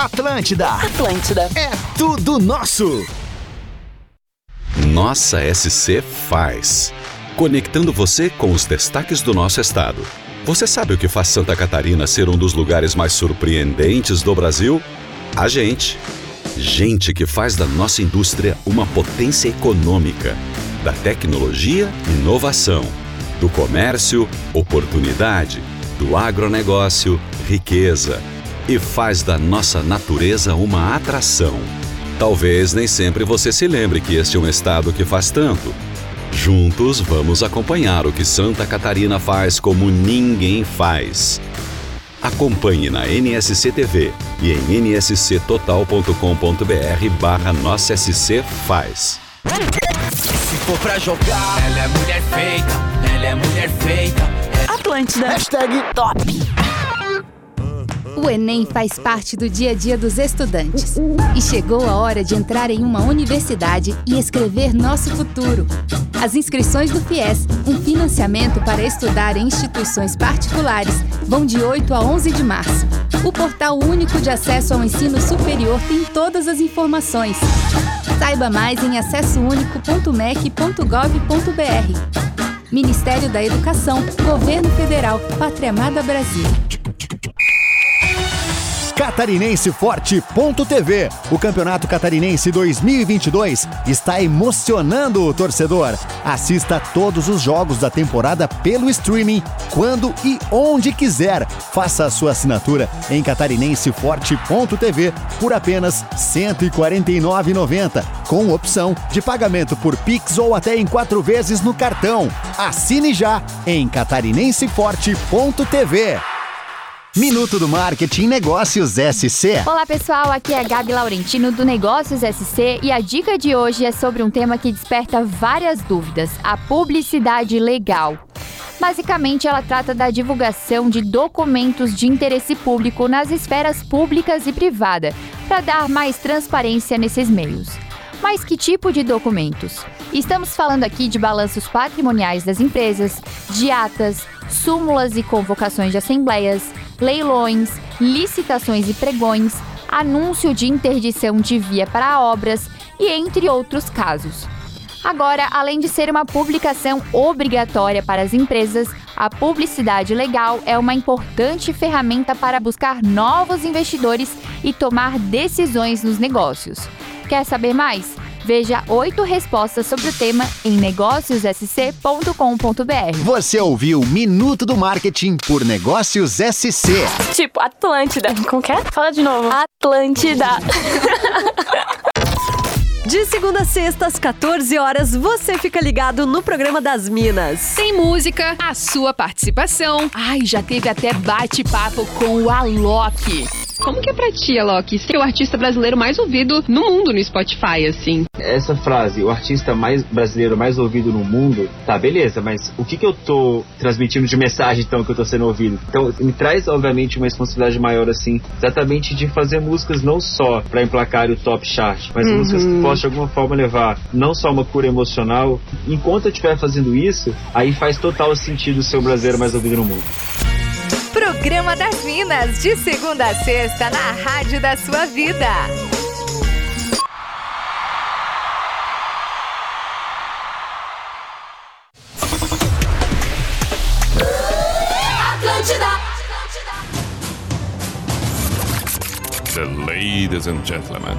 Atlântida. Atlântida. É tudo nosso. Nossa SC faz. Conectando você com os destaques do nosso estado. Você sabe o que faz Santa Catarina ser um dos lugares mais surpreendentes do Brasil? A gente. Gente que faz da nossa indústria uma potência econômica, da tecnologia, inovação, do comércio, oportunidade, do agronegócio, riqueza e faz da nossa natureza uma atração. Talvez nem sempre você se lembre que este é um estado que faz tanto. Juntos vamos acompanhar o que Santa Catarina faz como ninguém faz. Acompanhe na NSC TV e em nsctotal.com.br barra Nossa SC Faz. Se for pra jogar, ela é mulher feita, ela é mulher feita. Atlântida. Hashtag top. O Enem faz parte do dia a dia dos estudantes. E chegou a hora de entrar em uma universidade e escrever nosso futuro. As inscrições do FIES, um financiamento para estudar em instituições particulares, vão de 8 a 11 de março. O portal único de acesso ao ensino superior tem todas as informações. Saiba mais em acessounico.mec.gov.br. Ministério da Educação, Governo Federal, Pátria Amada Brasil. Catarinenseforte.tv. O Campeonato Catarinense 2022 está emocionando o torcedor. Assista todos os jogos da temporada pelo streaming, quando e onde quiser. Faça a sua assinatura em catarinenseforte.tv por apenas R$ 149,90, com opção de pagamento por Pix ou até em quatro vezes no cartão. Assine já em catarinenseforte.tv. Minuto do Marketing Negócios SC. Olá pessoal, aqui é a Gabi Laurentino do Negócios SC e a dica de hoje é sobre um tema que desperta várias dúvidas: a publicidade legal. Basicamente, ela trata da divulgação de documentos de interesse público nas esferas públicas e privada, para dar mais transparência nesses meios. Mas que tipo de documentos? Estamos falando aqui de balanços patrimoniais das empresas, de atas, súmulas e convocações de assembleias, leilões, licitações e pregões, anúncio de interdição de via para obras e entre outros casos. Agora, além de ser uma publicação obrigatória para as empresas, a publicidade legal é uma importante ferramenta para buscar novos investidores e tomar decisões nos negócios. Quer saber mais? Veja oito respostas sobre o tema em negóciossc.com.br. Você ouviu Minuto do Marketing por Negócios SC. Tipo, Atlântida. Como que é? Fala de novo. Atlântida. De segunda a sexta, às 14 horas, você fica ligado no programa das Minas. Tem música, a sua participação. Ai, já teve até bate-papo com o Alok. Como que é pra ti, Alok, ser o artista brasileiro mais ouvido no mundo no Spotify, assim? Essa frase, o artista mais brasileiro mais ouvido no mundo, tá, beleza, mas o que que eu tô transmitindo de mensagem, então, que eu tô sendo ouvido? Então, me traz, obviamente, uma responsabilidade maior, assim, exatamente de fazer músicas não só pra emplacar o top chart, mas Uhum. músicas que possam, de alguma forma, levar não só uma cura emocional. Enquanto eu estiver fazendo isso, aí faz total sentido ser o brasileiro mais ouvido no mundo. Programa das Minas, de segunda a sexta, na Rádio da Sua Vida. The ladies and gentlemen,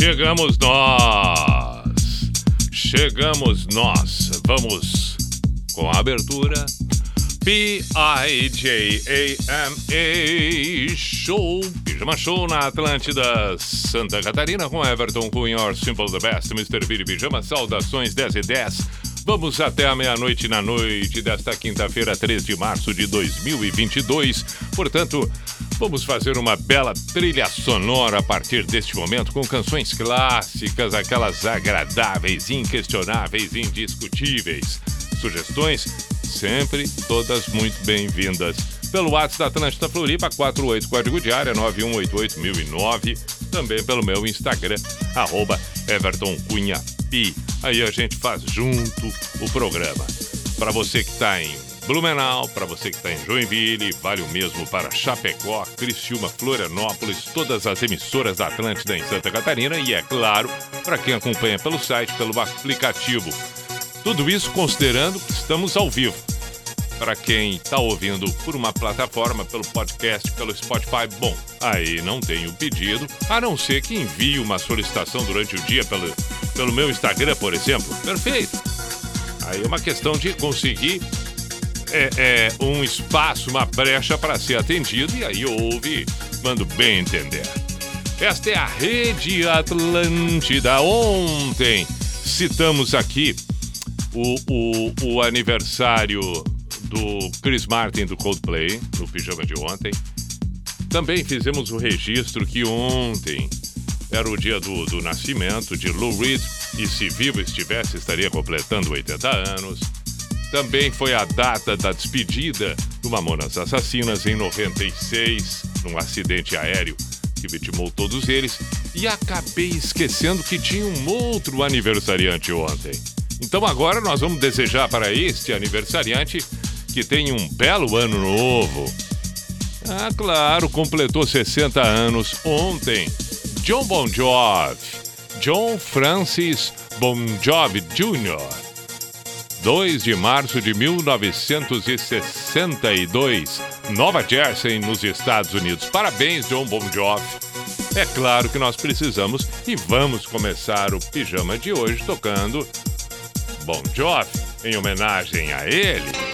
Chegamos nós! Chegamos nós! Vamos com a abertura. P-I-J-A-M-A Show, Pijama Show na Atlântida, Santa Catarina, com Everton Cunha, Simple the Best, Mr. Billy Pijama, saudações 10 e 10 Vamos até a meia-noite na noite desta quinta-feira, 3 de março de 2022. Portanto, Vamos fazer uma bela trilha sonora a partir deste momento com canções clássicas, aquelas agradáveis, inquestionáveis, indiscutíveis. Sugestões sempre todas muito bem-vindas. Pelo WhatsApp da Atlântida Floripa, 48 código de área 9188009. Também pelo meu Instagram, arroba Everton Cunha Pi. Aí a gente faz junto o programa. Para você que está em Blumenau, para você que está em Joinville, vale o mesmo para Chapecó, Criciúma, Florianópolis, todas as emissoras da Atlântida em Santa Catarina e, é claro, para quem acompanha pelo site, pelo aplicativo. Tudo isso considerando que estamos ao vivo. Para quem está ouvindo por uma plataforma, pelo podcast, pelo Spotify, bom, aí não tenho pedido, a não ser que envie uma solicitação durante o dia pelo, pelo meu Instagram, por exemplo. Perfeito. Aí é uma questão de conseguir é, é, um espaço, uma brecha para ser atendido, e aí ouve, mando bem entender. Esta é a Rede Atlântida. Ontem citamos aqui o, o, o aniversário do Chris Martin do Coldplay, no pijama de ontem. Também fizemos o registro que ontem era o dia do, do nascimento de Lou Reed e se vivo estivesse estaria completando 80 anos. Também foi a data da despedida do Mamonas Assassinas em 96, num acidente aéreo que vitimou todos eles. E acabei esquecendo que tinha um outro aniversariante ontem. Então agora nós vamos desejar para este aniversariante que tenha um belo ano novo. Ah, claro, completou 60 anos ontem. John Bon Jovi. John Francis Bon Jovi Jr. 2 de março de 1962, Nova Jersey, nos Estados Unidos. Parabéns, John Bon Jovi. É claro que nós precisamos e vamos começar o pijama de hoje tocando Bon Jovi em homenagem a ele.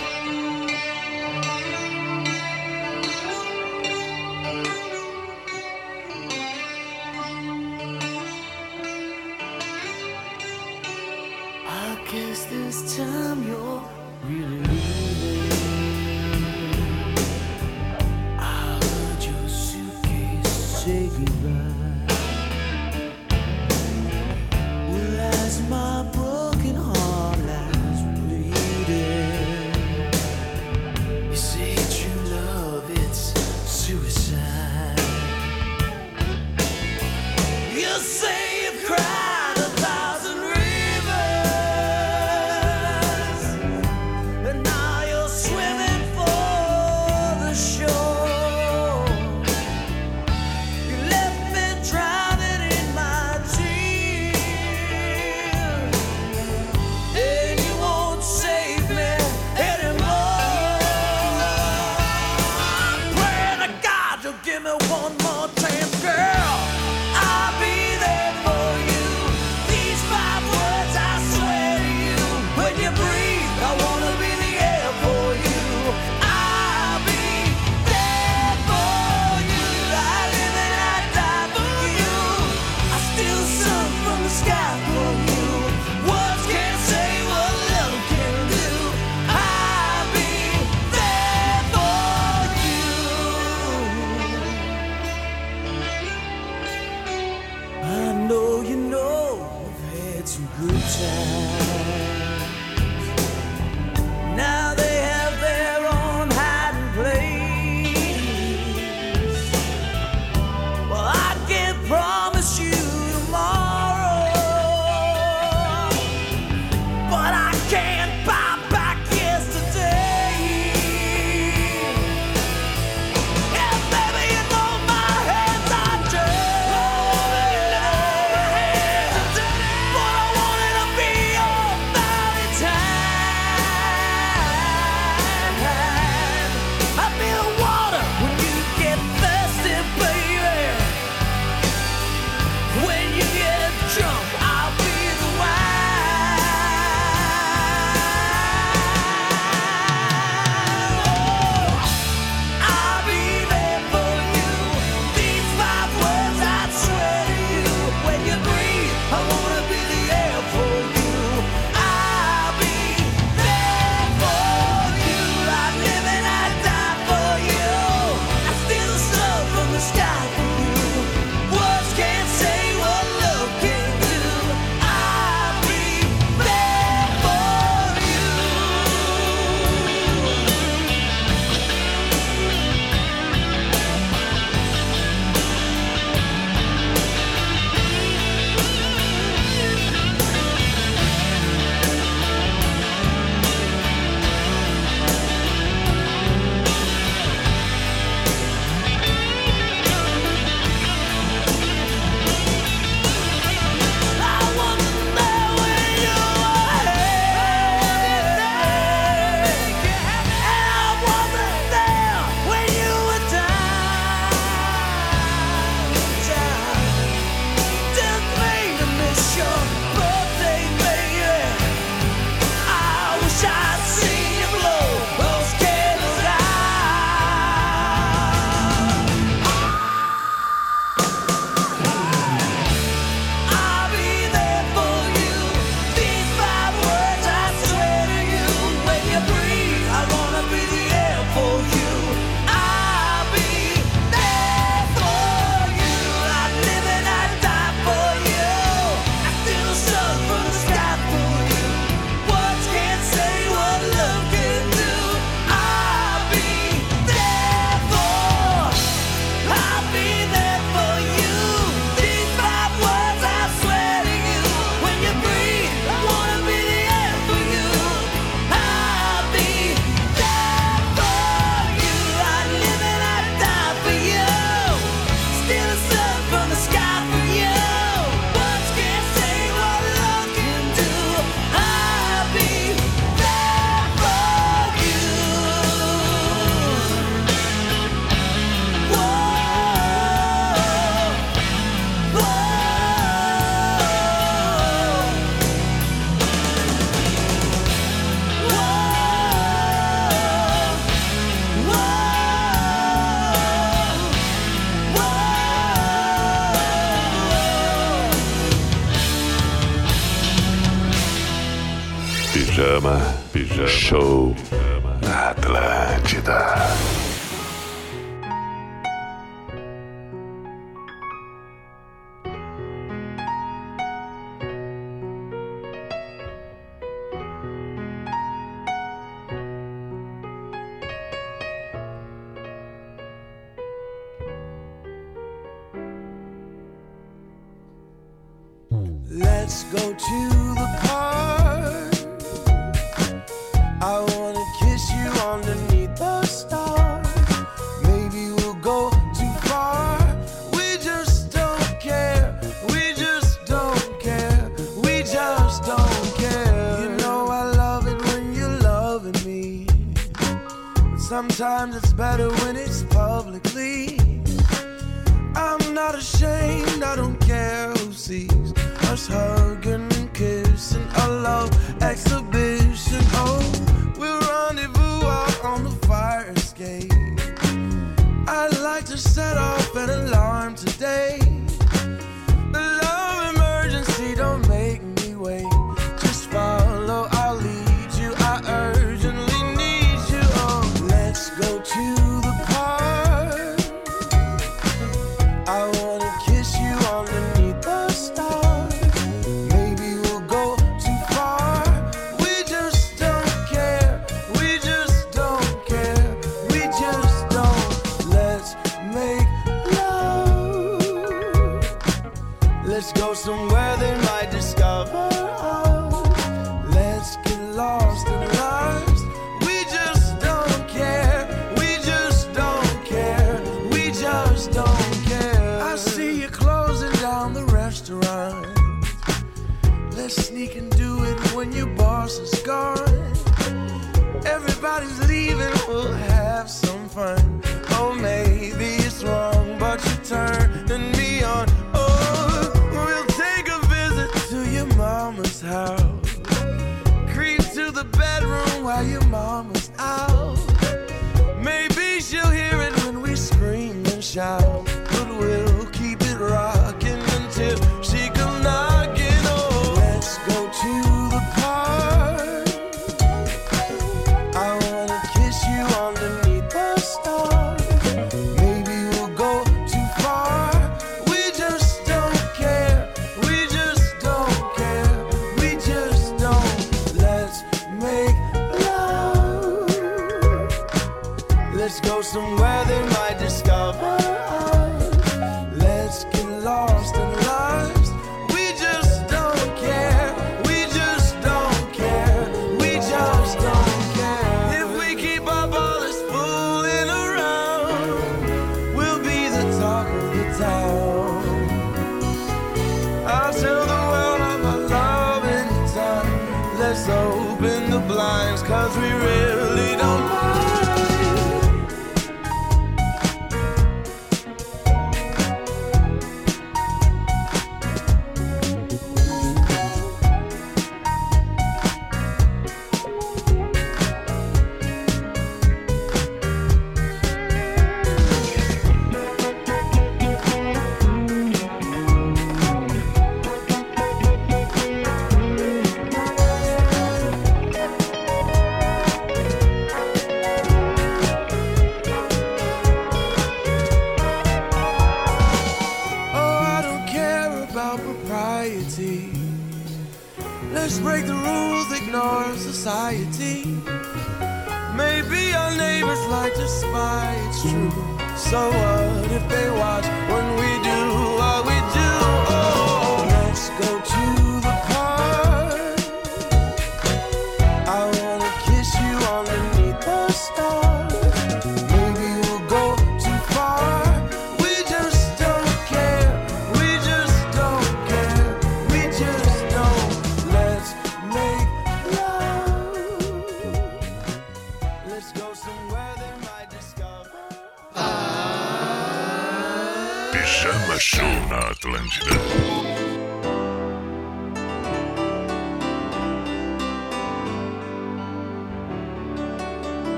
fine.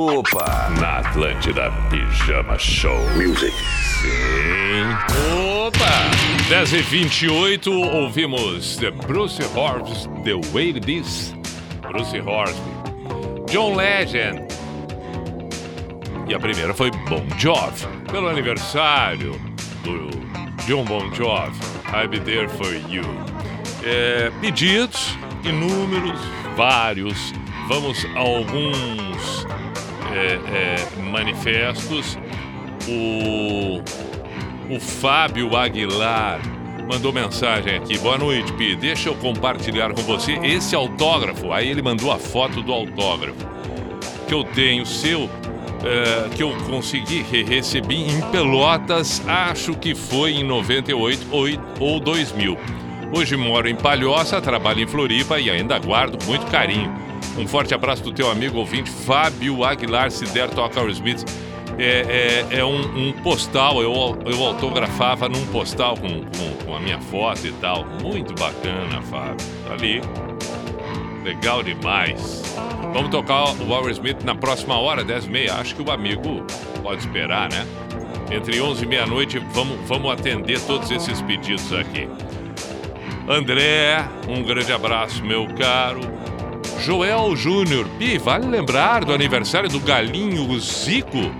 Opa! Na Atlântida Pijama Show. Music. Sim. Opa! 10 e 28 ouvimos The Bruce Horbs, The Way It Is. Bruce Horbs. John Legend. E a primeira foi Bon Jovi, pelo aniversário do John Bon Jovi. I'll be there for you. É, pedidos, inúmeros, vários. Vamos a alguns é, é, manifestos. O, o Fábio Aguilar mandou mensagem aqui. Boa noite, Pi. Deixa eu compartilhar com você esse autógrafo. Aí ele mandou a foto do autógrafo que eu tenho seu. É, que eu consegui, recebi em Pelotas, acho que foi em 98 ou, ou 2000. Hoje moro em Palhoça, trabalho em Floripa e ainda guardo muito carinho um forte abraço do teu amigo ouvinte, Fábio Aguilar, se der, toca o Smith. É, é, é um, um, postal, eu, eu autografava num postal com, com, com a minha foto e tal. Muito bacana, Fábio. Tá ali. Legal demais. Vamos tocar o Walter Smith na próxima hora, 10 e meia. Acho que o amigo pode esperar, né? Entre 11 e meia-noite, vamos, vamos atender todos esses pedidos aqui. André, um grande abraço, meu caro. Joel Júnior, Pi, vale lembrar do aniversário do galinho Zico?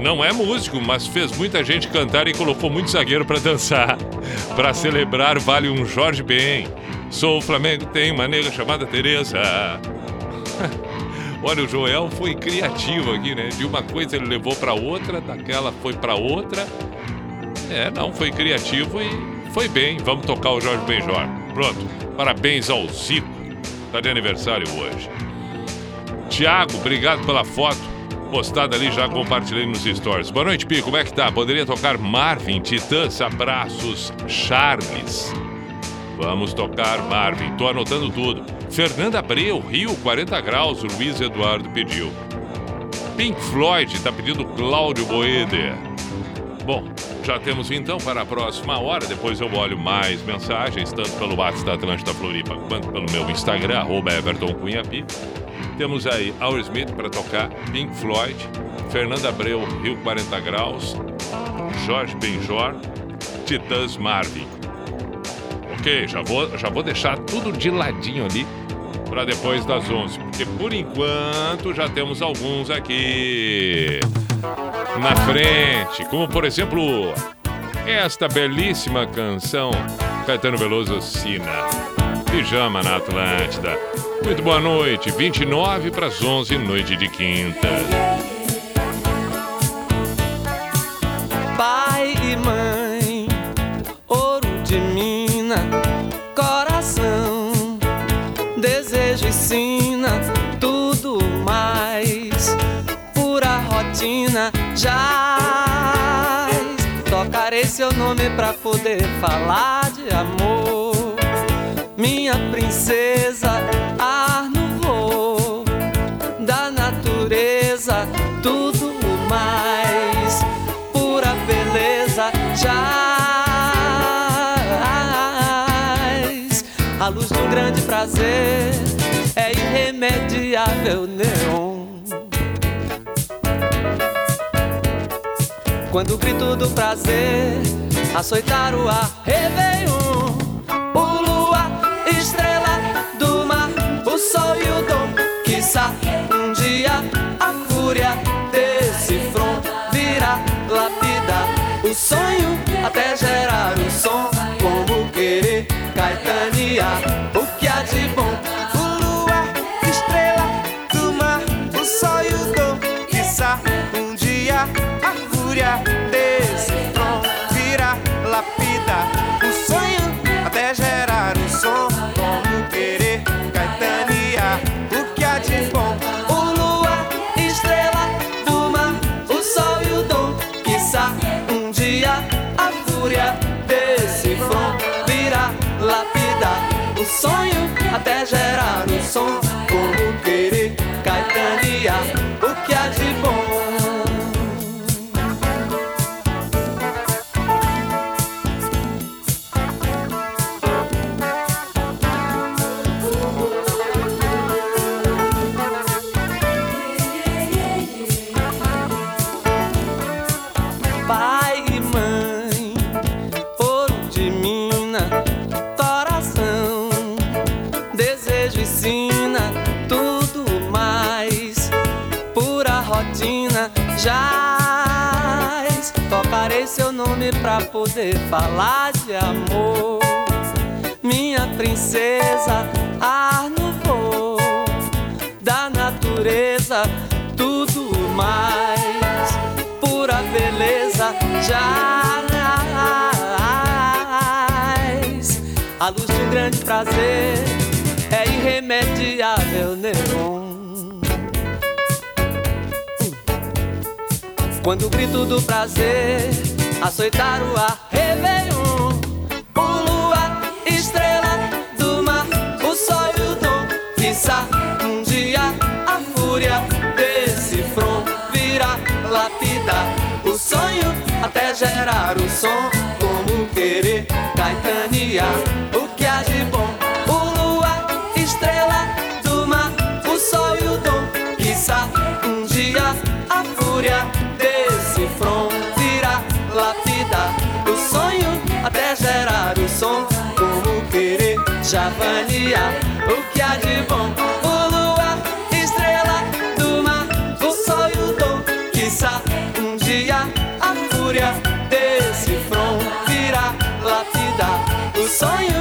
Não é músico, mas fez muita gente cantar e colocou muito zagueiro para dançar. Para celebrar, vale um Jorge Ben. Sou o Flamengo, tem uma nega chamada Tereza. Olha, o Joel foi criativo aqui, né? De uma coisa ele levou para outra, daquela foi para outra. É, não, foi criativo e foi bem. Vamos tocar o Jorge Benjor. Pronto. Parabéns ao Zico. Tá de aniversário hoje. Tiago, obrigado pela foto. Postada ali, já compartilhei nos stories. Boa noite, Pi. Como é que tá? Poderia tocar Marvin, Titãs, Abraços, Charles. Vamos tocar Marvin. Tô anotando tudo. Fernanda Abreu, Rio, 40 graus. Luiz Eduardo pediu. Pink Floyd tá pedindo Cláudio Boeder. Bom, já temos então para a próxima hora. Depois eu olho mais mensagens, tanto pelo WhatsApp da Atlântida Floripa quanto pelo meu Instagram, arroba Everton. Temos aí Aerosmith para tocar, Pink Floyd, Fernanda Abreu, Rio 40 Graus, Jorge Benjor, Titãs Marvin. Ok, já vou, já vou deixar tudo de ladinho ali para depois das 11, porque por enquanto já temos alguns aqui na frente, como por exemplo esta belíssima canção Caetano Veloso Sina. Pijama na Atlântida. Muito boa noite, 29 para as 11, noite de quinta. Pai e mãe, ouro de mina, coração, desejo e sina, já tocarei seu nome pra poder falar de amor, minha princesa, ar no voo da natureza, tudo mais, pura beleza, jaz. A luz um grande prazer é irremediável, neon. Quando o grito do prazer açoitar o ar, Réveillon, o luar, estrela do mar, o sol e o dom, quiçá um dia a fúria desse front virá lapidar. O sonho até gerar poder falar de amor, minha princesa, ar no voo da natureza, tudo mais, pura beleza, jaz. A luz de um grande prazer é irremediável, neon. Quando o grito do prazer açoitar o ar, Réveillon, o luar, estrela do mar, o sol e o dom, quiçá um dia a fúria desse front virá lapidar. O sonho até gerar o som, como querer caetanear O que há de bom? O luar, estrela do mar, o sol e o dom. Quiçá um dia a fúria desse front virá lapidar o sonho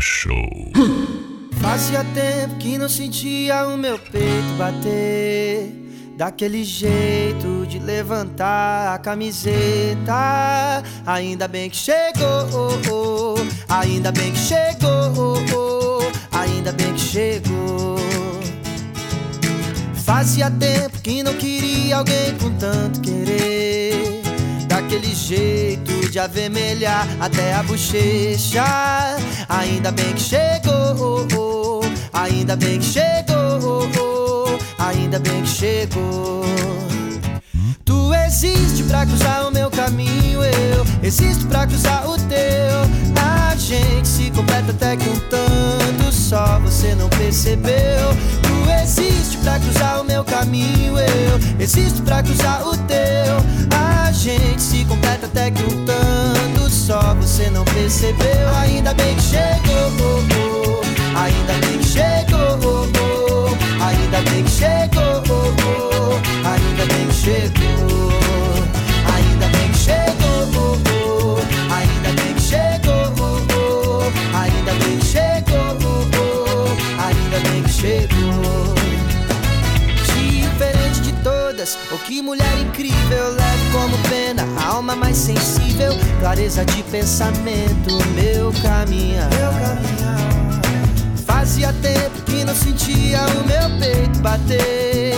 Show. Fazia tempo que não sentia o meu peito bater. Daquele jeito de levantar a camiseta. Ainda bem que chegou, ainda bem que chegou Ainda bem que chegou. Fazia tempo que não queria alguém com tanto querer Daquele jeito de avermelhar até a bochecha Ainda bem que chegou, ainda bem que chegou Ainda bem que chegou Tu existe pra cruzar o meu caminho, eu existo pra cruzar o teu. A gente se completa até que um tanto só você não percebeu. Existe pra cruzar o meu caminho, eu existo pra cruzar o teu. A gente se completa até que um tanto só você não percebeu. Ainda bem que chegou, ainda bem que chegou, ainda bem que chegou, ainda bem que chegou, ainda bem que chegou, todas, oh que mulher incrível, leve como pena, a alma mais sensível, clareza de pensamento, meu caminhar. Meu. Fazia tempo que não sentia o meu peito bater.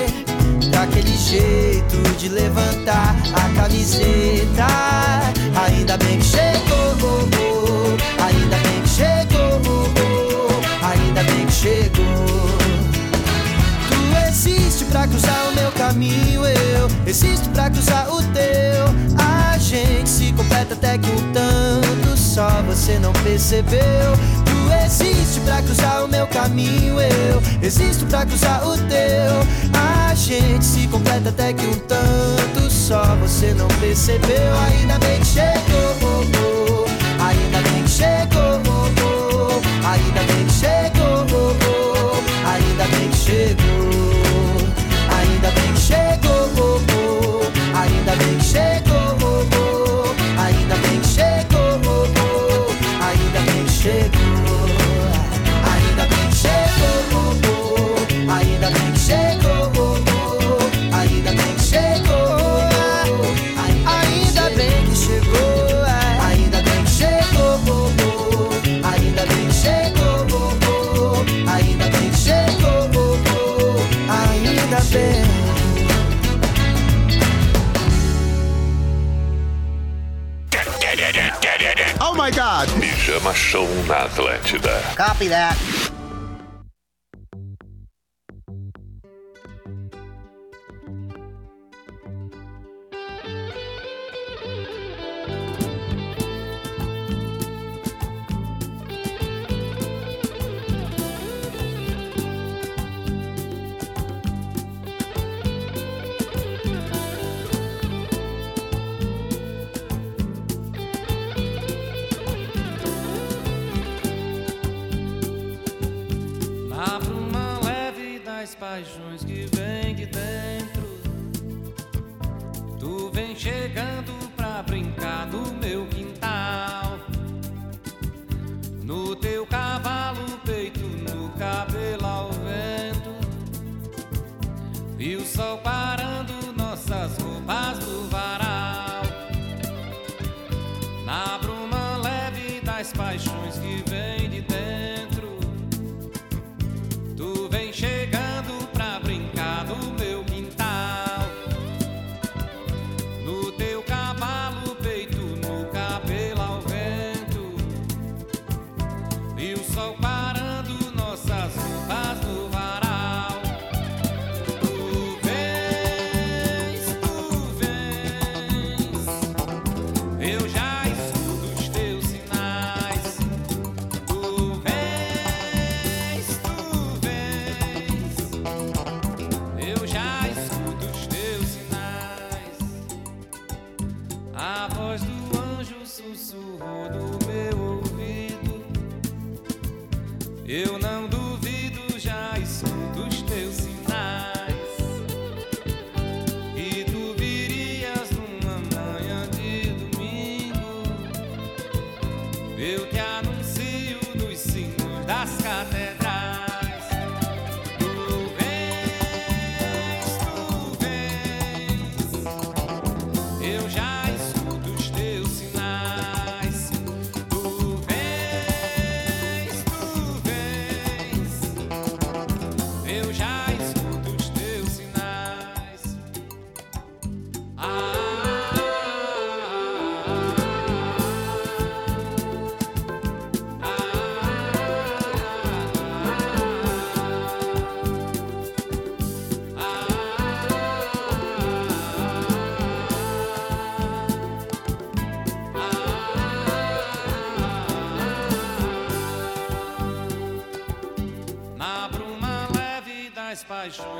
Daquele jeito de levantar a camiseta. Ainda bem que chegou, ainda bem que chegou Ainda bem que chegou pra cruzar o meu caminho, eu existo pra cruzar o teu. A gente se completa até que um tanto só você não percebeu. Tu existe pra cruzar o meu caminho, eu existo pra cruzar o teu. A gente se completa até que um tanto só você não percebeu. Ainda bem que chegou, ainda bem que chegou, ainda bem que chegou, ainda bem que chegou. Pijama Show na Atlântida. Copy that. Paixões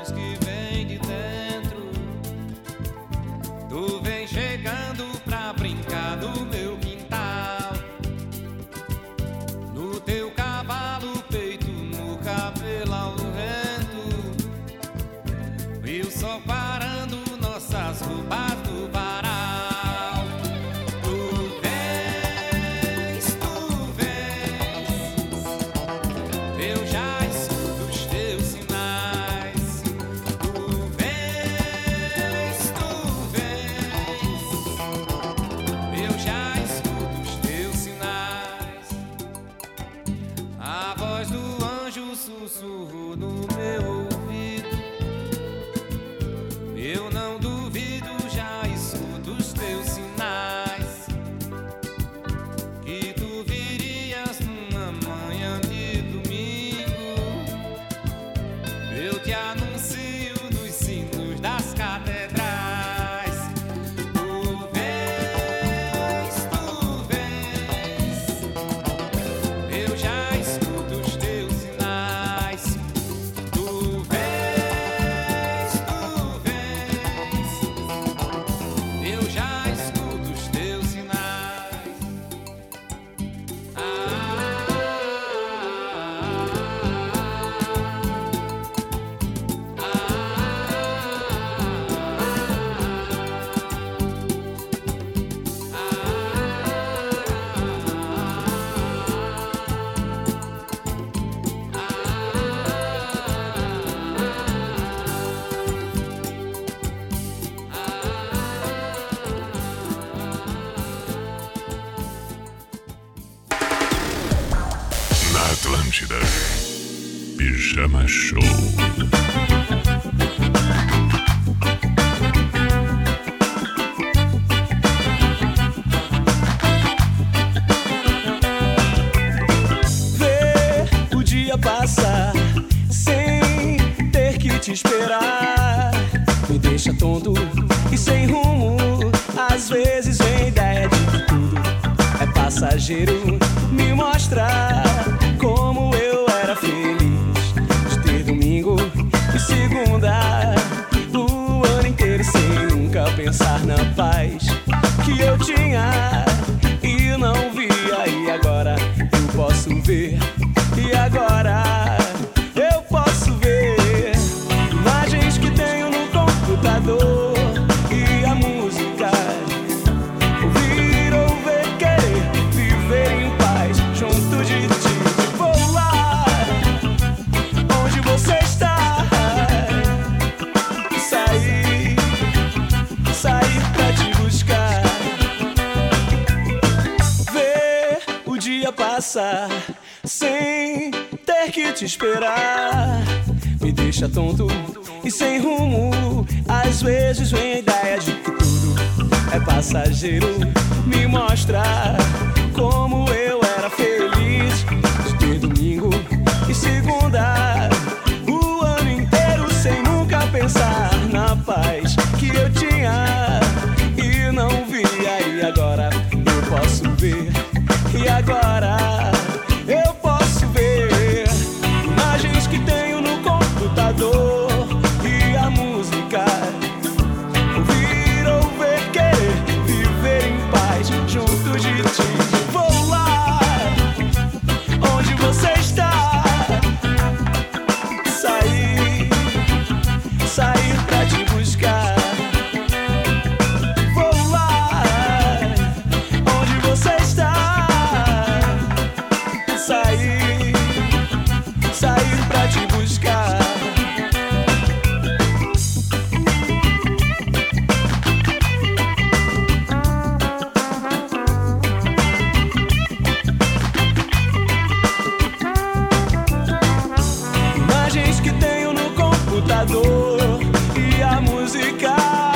e a música.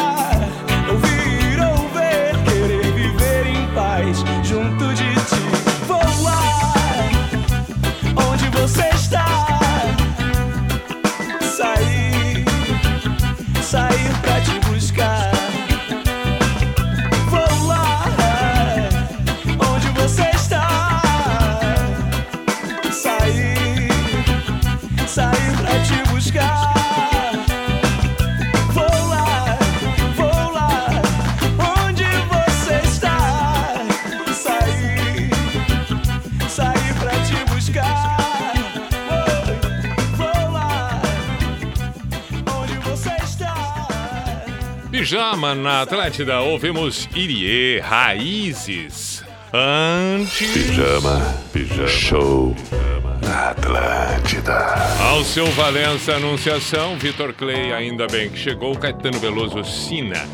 Na Atlântida. Ouvimos Irie Raízes. Antes. Pijama, pijama show pijama. na Atlântida. Alceu Valença Anunciação, Vitor Clay, ainda bem que chegou, Caetano Veloso Sina.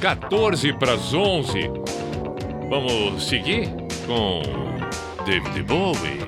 14 para as 11. Vamos seguir com David Bowie.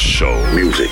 Pijama Show. Music.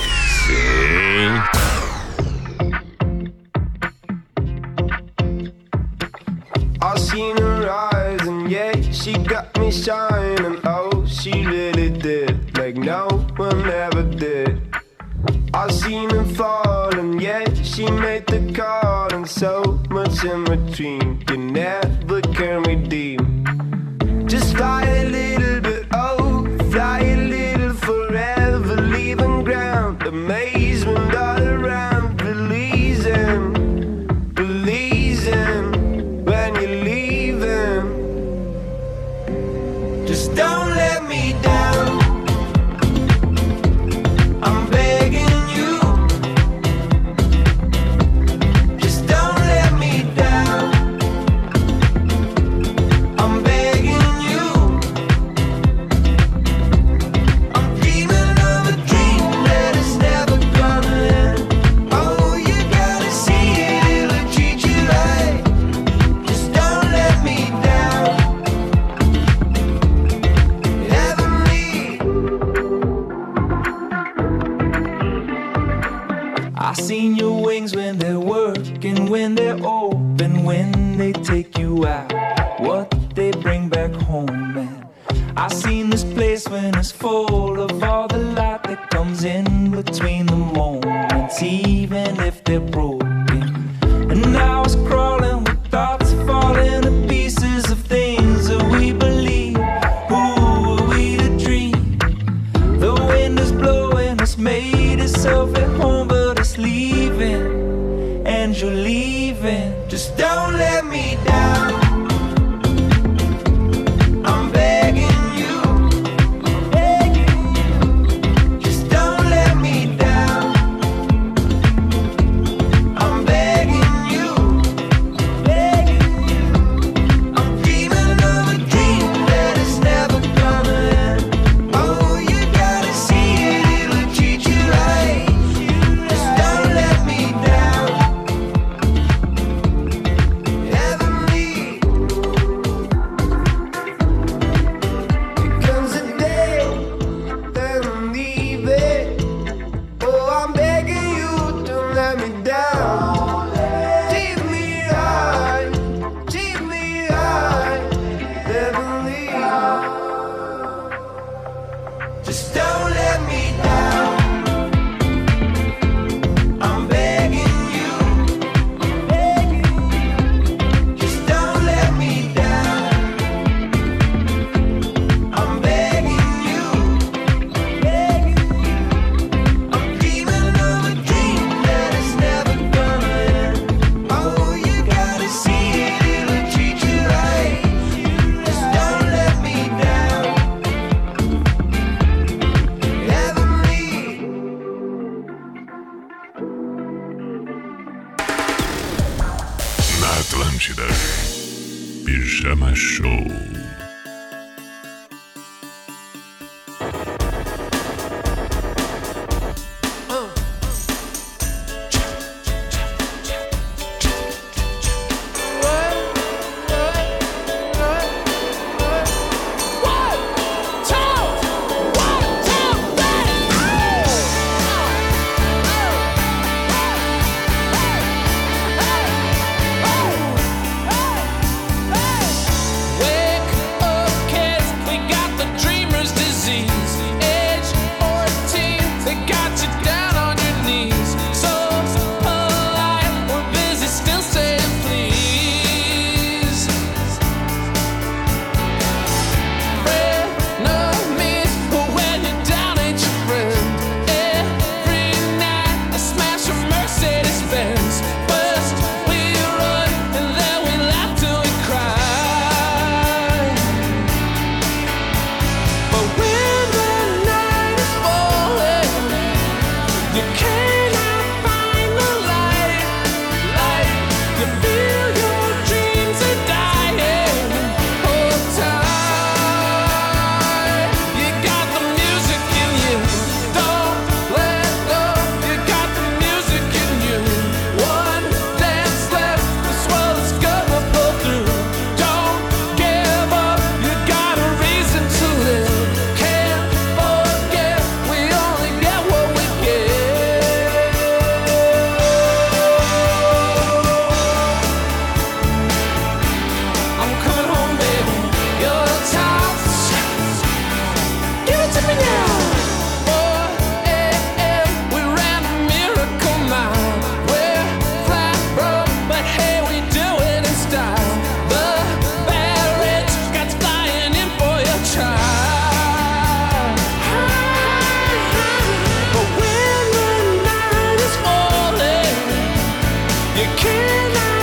You cannot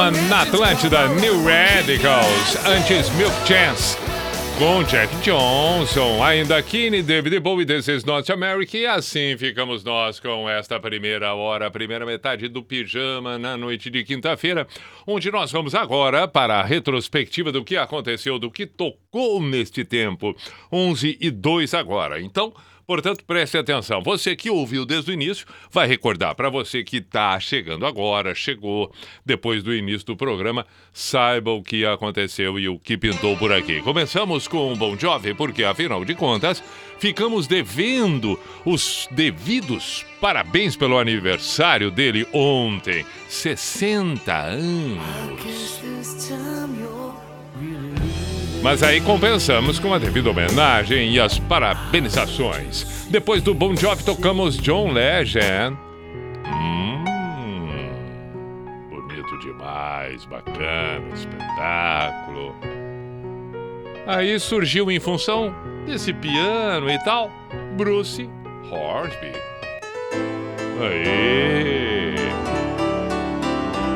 Pijama na Atlântida, New Radicals, antes Milk Chance, com Jack Johnson, ainda Kine, David Bowie, This is North America, e assim ficamos nós com esta primeira hora, primeira metade do Pijama na noite de quinta-feira, onde nós vamos agora para a retrospectiva do que aconteceu, do que tocou neste tempo, 11 e 2 agora. Então, Portanto, preste atenção. Você que ouviu desde o início vai recordar. Para você que está chegando agora, chegou depois do início do programa, saiba o que aconteceu e o que pintou por aqui. Começamos com o Bon Jovi, porque afinal de contas, ficamos devendo os devidos parabéns pelo aniversário dele ontem. 60 anos. Mas aí compensamos com a devida homenagem e as parabenizações. Depois do Bon Jovi tocamos John Legend. Hum, bonito demais, bacana, espetáculo. Aí surgiu em função desse piano e tal, Bruce Hornsby. Aí.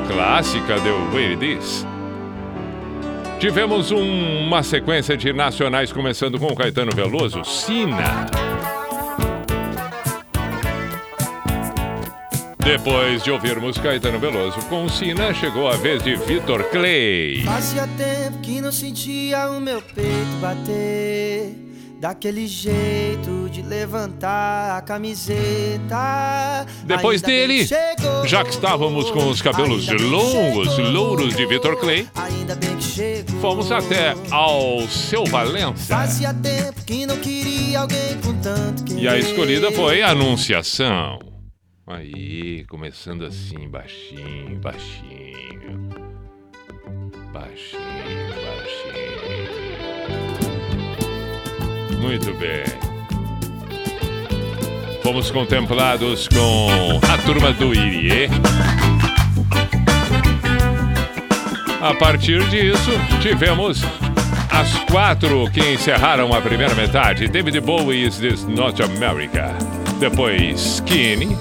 Clássica The Way It Is. Tivemos um- uma sequência de nacionais começando com Caetano Veloso, Sina. Depois de ouvirmos Caetano Veloso com Sina, chegou a vez de Vitor Clay. Fazia tempo que não sentia o meu peito bater. Daquele jeito de levantar a camiseta. Depois dele, chegou. já que estávamos com os cabelos longos, louros de Vitor Clay, chegou. fomos até ao seu Valença. Fazia tempo que não queria alguém com tanto que E a escolhida foi Anunciação. Aí, começando assim, baixinho, baixinho. Baixinho, baixinho. Muito bem. Fomos contemplados com a turma do Irie. A partir disso, tivemos as quatro que encerraram a primeira metade. David is This Not America. Depois Skinny.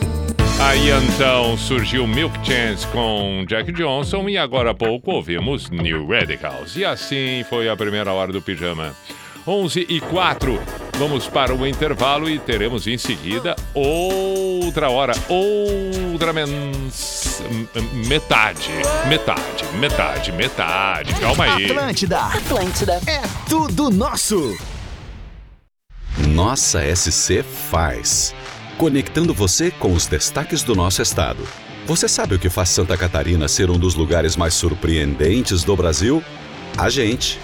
Aí então surgiu Milk Chance com Jack Johnson e agora há pouco ouvimos New Radicals. E assim foi a primeira hora do pijama. 11 e 4. Vamos para o intervalo e teremos em seguida outra hora, outra mens... metade. Metade, metade, metade. Calma aí. Atlântida. Atlântida. É tudo nosso. Nossa SC faz. Conectando você com os destaques do nosso estado. Você sabe o que faz Santa Catarina ser um dos lugares mais surpreendentes do Brasil? A gente.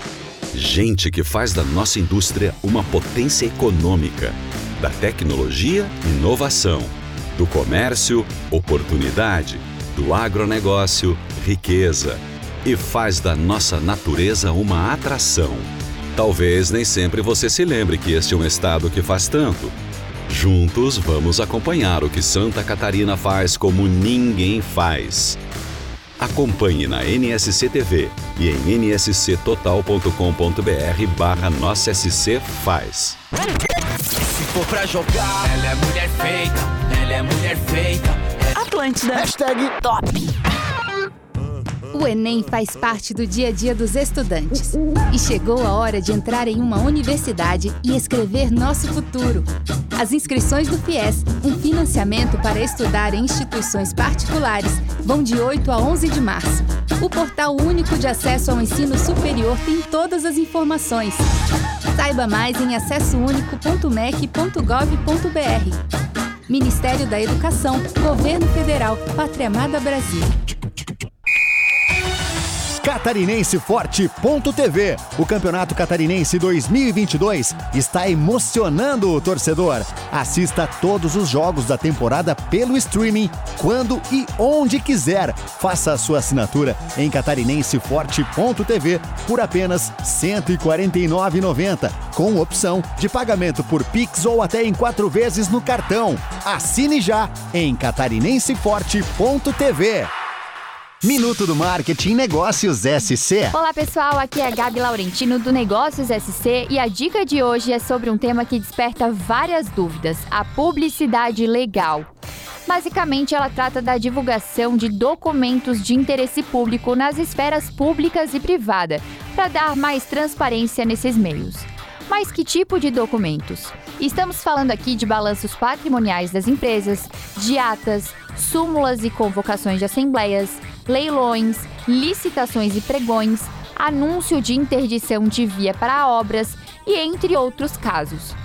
Gente que faz da nossa indústria uma potência econômica. Da tecnologia, inovação. Do comércio, oportunidade. Do agronegócio, riqueza. E faz da nossa natureza uma atração. Talvez nem sempre você se lembre que este é um estado que faz tanto. Juntos vamos acompanhar o que Santa Catarina faz como ninguém faz. Acompanhe na NSC TV e em nsctotal.com.br barra Nossa SC faz. Se for pra jogar, ela é mulher feita, ela é mulher feita. Atlântida. Hashtag top. O Enem faz parte do dia a dia dos estudantes. E chegou a hora de entrar em uma universidade e escrever nosso futuro. As inscrições do FIES, um financiamento para estudar em instituições particulares, vão de 8 a 11 de março. O portal único de acesso ao ensino superior tem todas as informações. Saiba mais em acessounico.mec.gov.br. Ministério da Educação, Governo Federal, Pátria Amada Brasil. Catarinenseforte.tv. O Campeonato Catarinense 2022 está emocionando o torcedor. Assista todos os jogos da temporada pelo streaming, quando e onde quiser. Faça a sua assinatura em catarinenseforte.tv por apenas R$ 149,90, com opção de pagamento por Pix ou até em quatro vezes no cartão. Assine já em catarinenseforte.tv. Minuto do Marketing Negócios SC. Olá pessoal, aqui é Gabi Laurentino do Negócios SC e a dica de hoje é sobre um tema que desperta várias dúvidas: a publicidade legal. Basicamente, ela trata da divulgação de documentos de interesse público nas esferas públicas e privada, para dar mais transparência nesses meios. Mas que tipo de documentos? Estamos falando aqui de balanços patrimoniais das empresas, de atas, súmulas e convocações de assembleias, leilões, licitações e pregões, anúncio de interdição de via para obras e entre outros casos.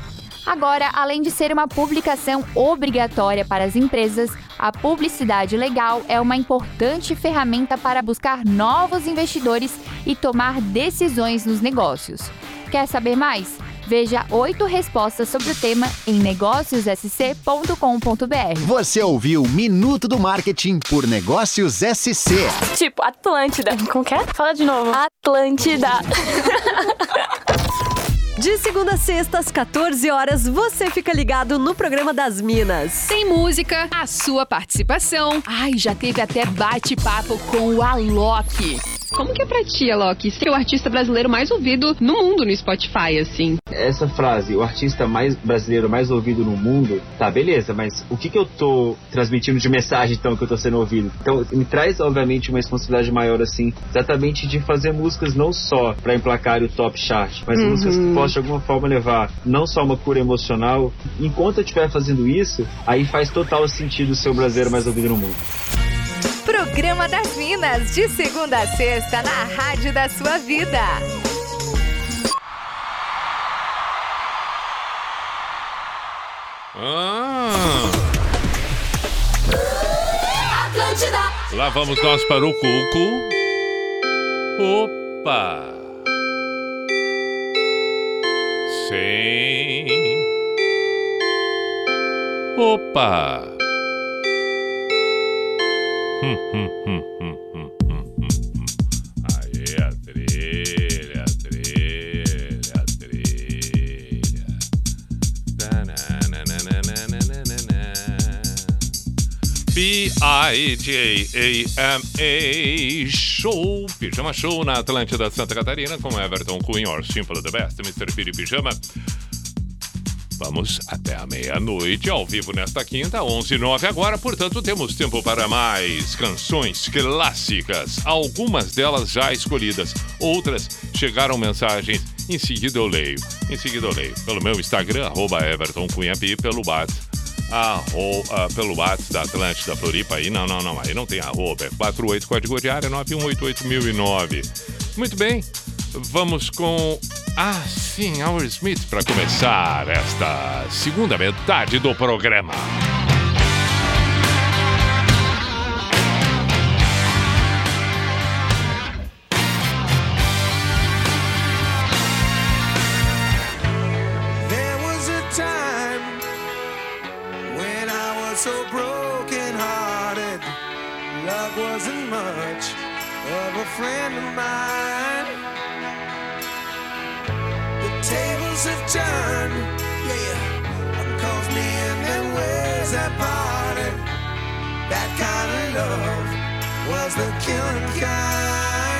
Agora, além de ser uma publicação obrigatória para as empresas, a publicidade legal é uma importante ferramenta para buscar novos investidores e tomar decisões nos negócios. Quer saber mais? Veja oito respostas sobre o tema em negóciossc.com.br. Você ouviu Minuto do Marketing por Negócios SC. Tipo, Atlântida. Como que é? Fala de novo. Atlântida. De segunda a sexta, às 14 horas, você fica ligado no programa das Minas. Tem música, a sua participação. Ai, já teve até bate-papo com o Alok. Como que é pra ti, Alok, ser o artista brasileiro mais ouvido no mundo no Spotify, assim? Essa frase, o artista mais brasileiro mais ouvido no mundo, tá, beleza, mas o que que eu tô transmitindo de mensagem então que eu tô sendo ouvido? Então me traz, obviamente, uma responsabilidade maior, assim, exatamente de fazer músicas não só pra emplacar o top chart, mas Uhum. músicas que possam de alguma forma levar não só uma cura emocional. Enquanto eu estiver fazendo isso, aí faz total sentido ser o brasileiro mais ouvido no mundo. Programa das Minas, de segunda a sexta, na Rádio da Sua Vida. Ah. Lá vamos nós para o cuco. Opa! Sim. Opa! Aí a trilha, a trilha, a trilha. P-I-J-A-M-A Show, Pijama Show na Atlântida Santa Catarina com Everton Cunha, or Simple the Best, Mr. Piri Pijama. Vamos até a meia-noite, ao vivo nesta quinta, 11 h 09 agora, portanto temos tempo para mais canções clássicas, algumas delas já escolhidas, outras chegaram mensagens, em seguida eu leio, em seguida eu leio, pelo meu Instagram, arroba pelo arro, ah, pelo WhatsApp da Atlântida Floripa, aí não, não, não, aí não tem arroba, é 48 código de área 9188009. Muito bem, vamos com ah, sim, Our Smith para começar esta segunda metade do programa. There was a tables have yeah. Cause me and them ways have parted. That kind of love was the killing kind.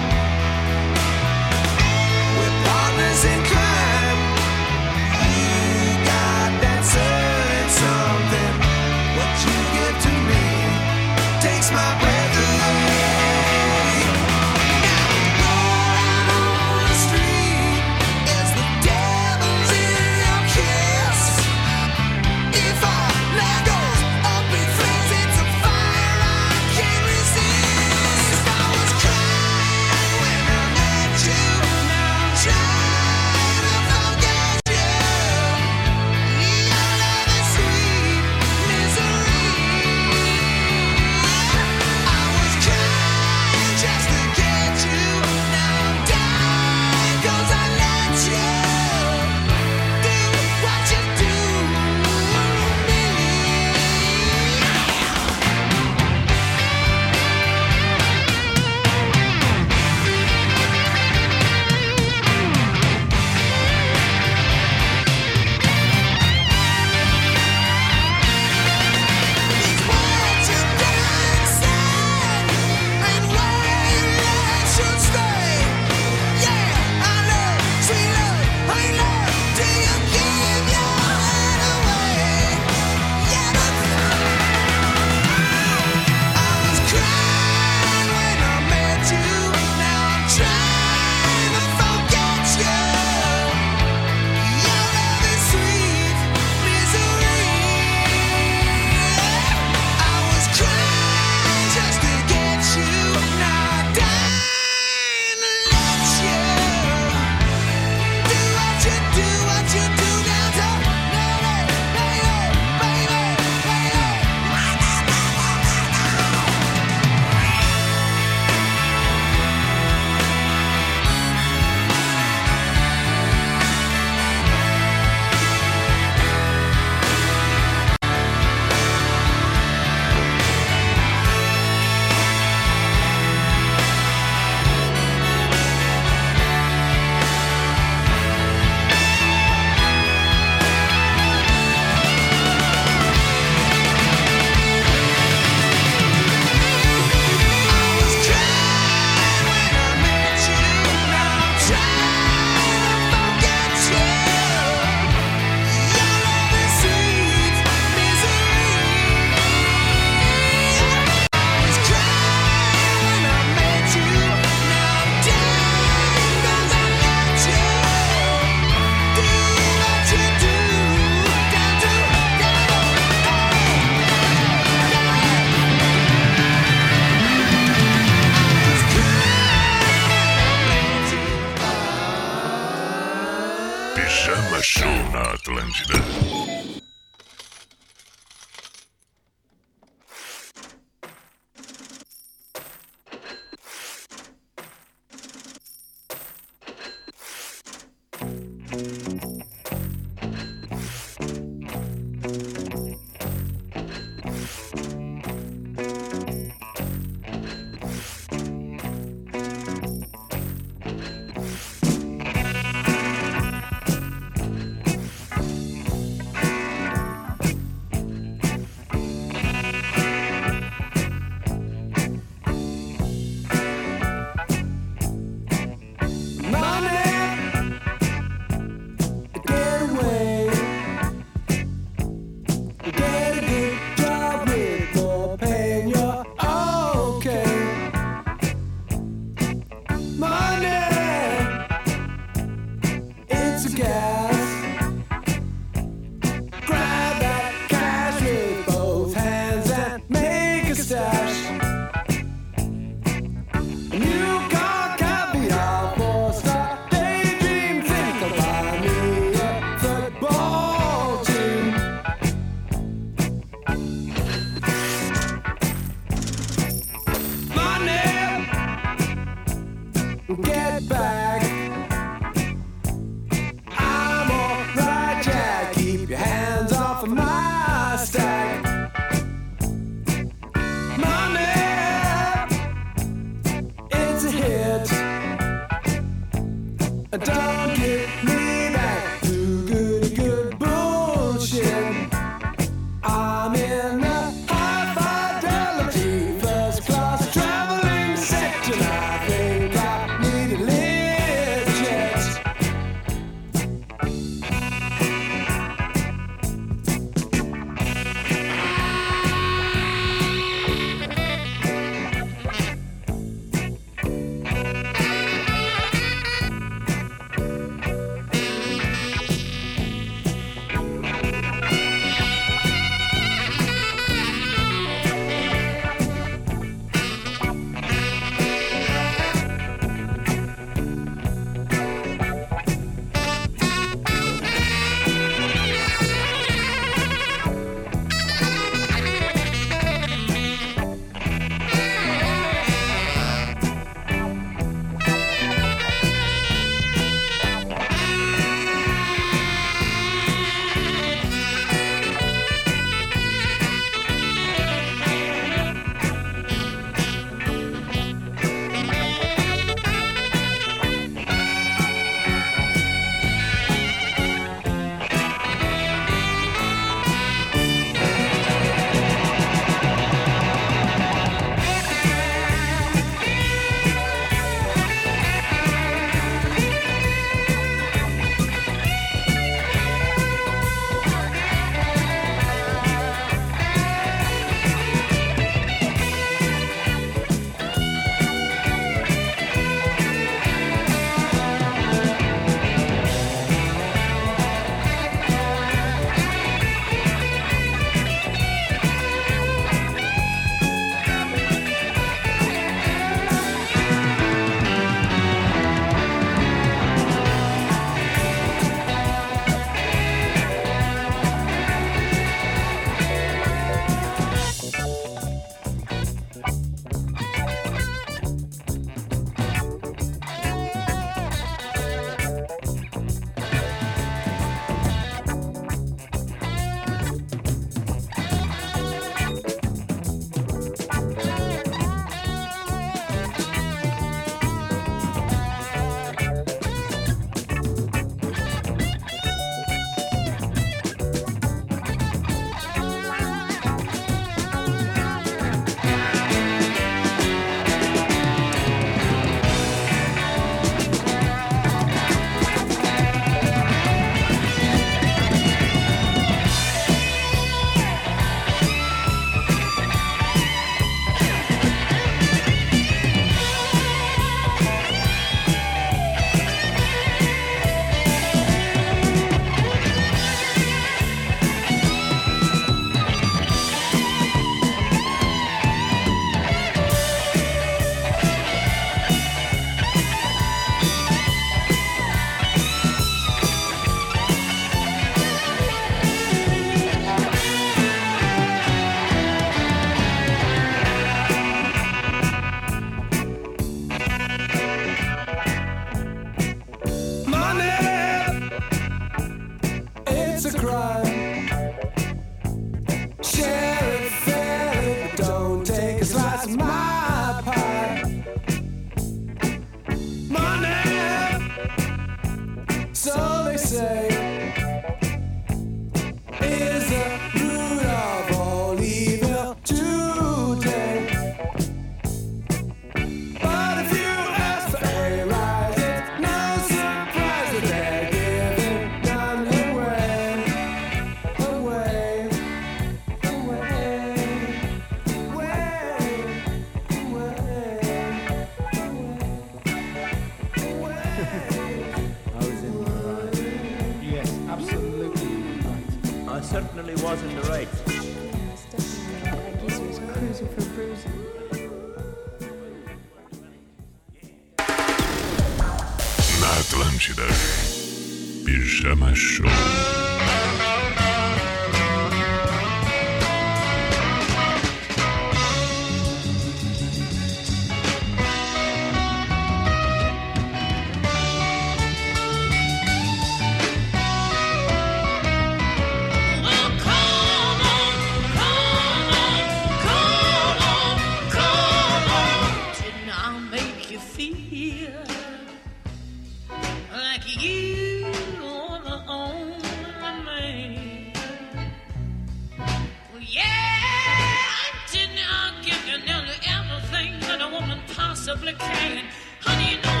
Honey, you know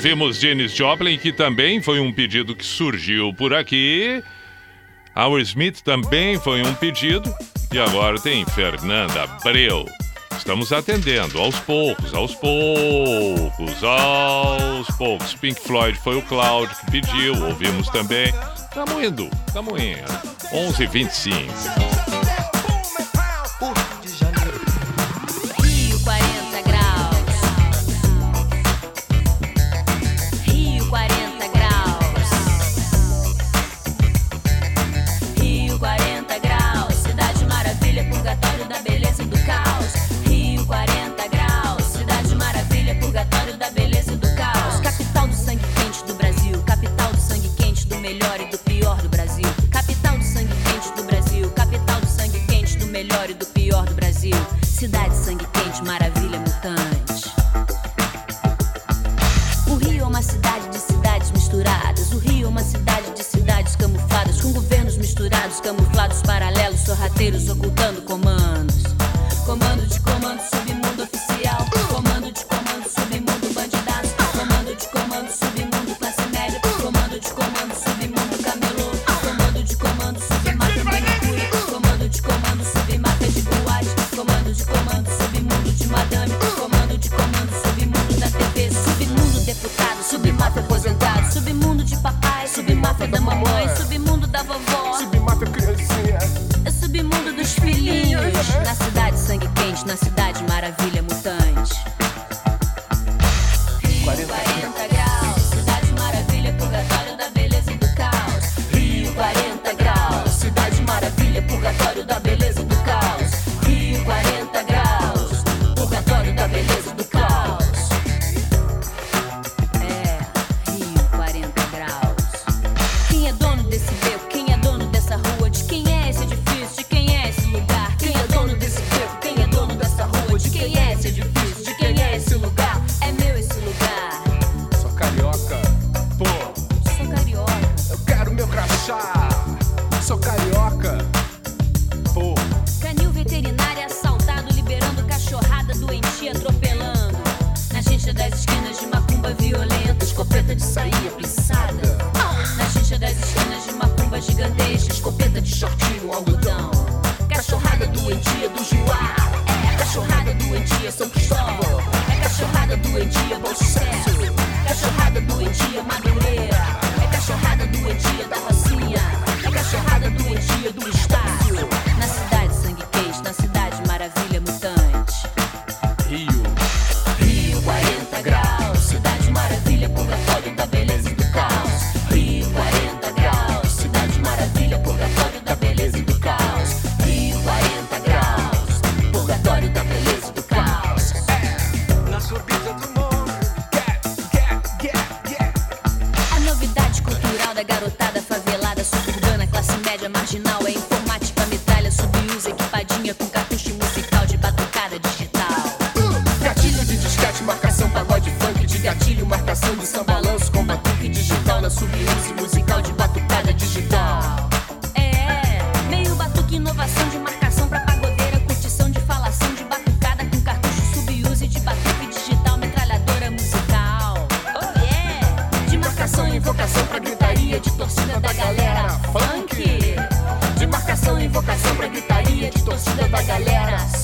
Ouvimos Janis Joplin, que também foi um pedido que surgiu por aqui. Our Smith também foi um pedido. E agora tem Fernanda Breu. Estamos atendendo aos poucos, aos poucos, aos poucos. Pink Floyd foi o Cláudio que pediu, ouvimos também. Tamo indo, tamo indo. 11h25. provocação pra gritaria de torcida da galera.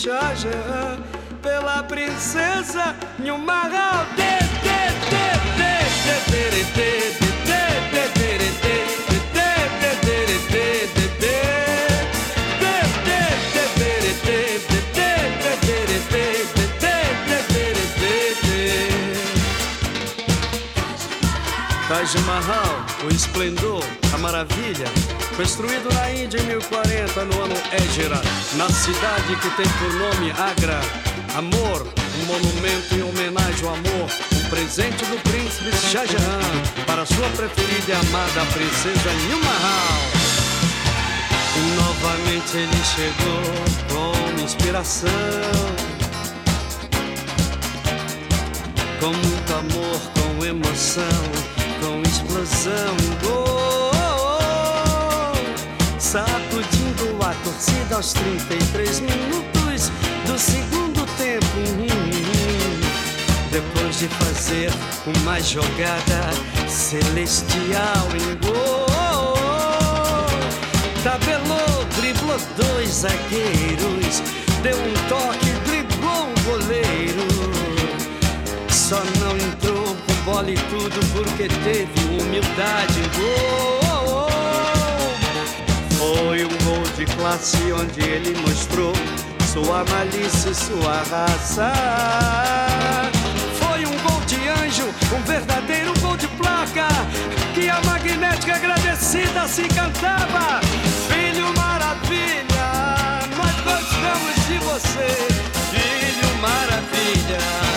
Georgia pela princesa Nilma Taj Mahal, o esplendor Maravilha, construído na Índia em 1040 no ano Égira, na cidade que tem por nome Agra. Amor, um monumento em homenagem ao amor, um presente do príncipe Shah Jahan para sua preferida e amada princesa Nilma Rao. E novamente ele chegou com inspiração. Com muito amor, com emoção, com explosão e sacudindo a torcida aos 33 minutos do segundo tempo. Depois de fazer uma jogada celestial em gol, tabelou, driblou dois zagueiros, deu um toque, driblou um goleiro. Só não entrou com bola e tudo porque teve humildade. Gol. Foi um gol de classe onde ele mostrou sua malícia e sua raça. Foi um gol de anjo, um verdadeiro gol de placa, que a magnética agradecida se cantava. Filho Maravilha, nós gostamos de você, Filho Maravilha.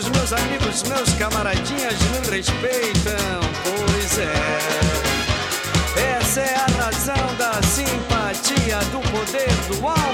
os meus amigos, meus camaradinhas não respeitam, pois é. Essa é a razão da simpatia, do poder do alto.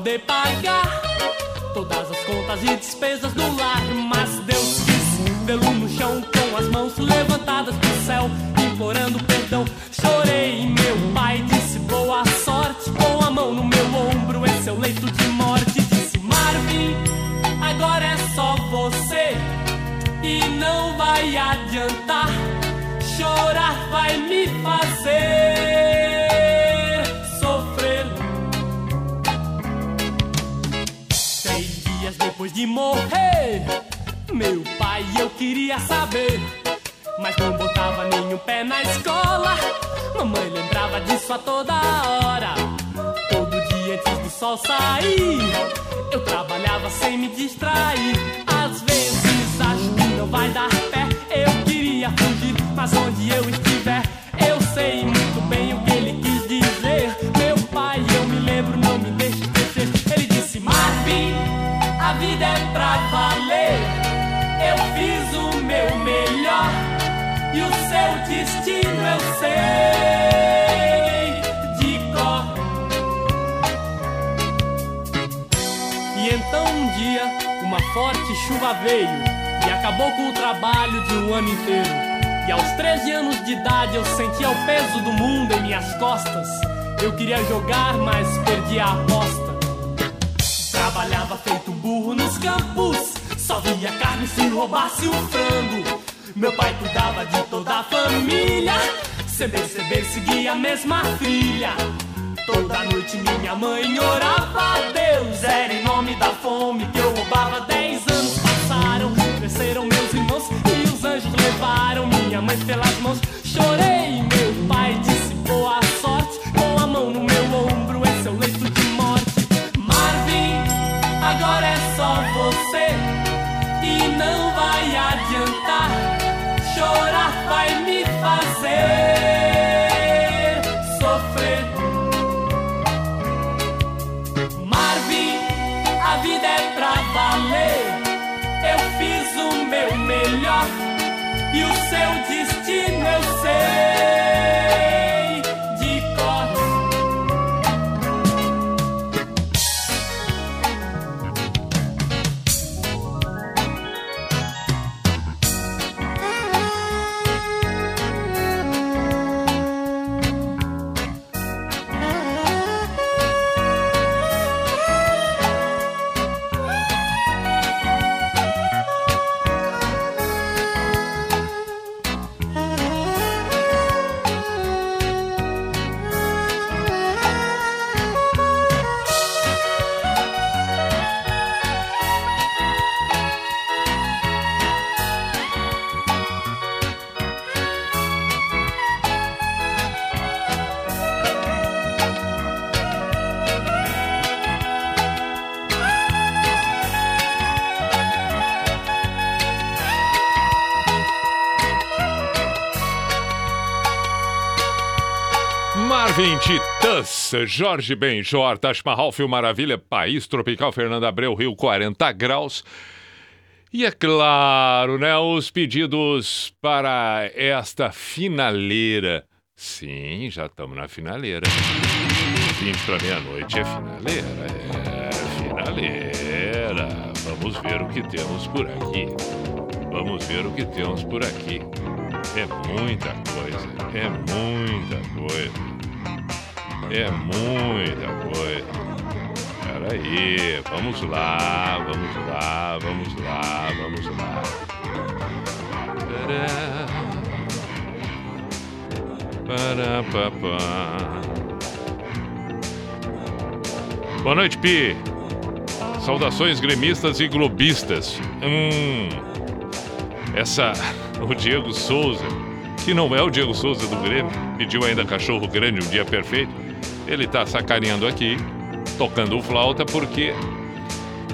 de paz. Ouvinte Tans, Jorge Benjor, Taj Mahal, Fio Maravilha, País Tropical, Fernando Abreu, Rio 40 graus. E é claro, né, os pedidos para esta finaleira. Sim, já estamos na finaleira. 20 para meia-noite é finaleira, é finaleira. Vamos ver o que temos por aqui. Vamos ver o que temos por aqui. É muita coisa, é muita coisa. É muita coisa. Peraí, vamos lá, vamos lá, vamos lá, vamos lá. Pará, papá. Boa noite, Pi. Saudações gremistas e globistas. Hum. Essa. O Diego Souza, que não é o Diego Souza do Grêmio, pediu ainda cachorro grande um dia perfeito. Ele tá sacaneando aqui, tocando flauta, porque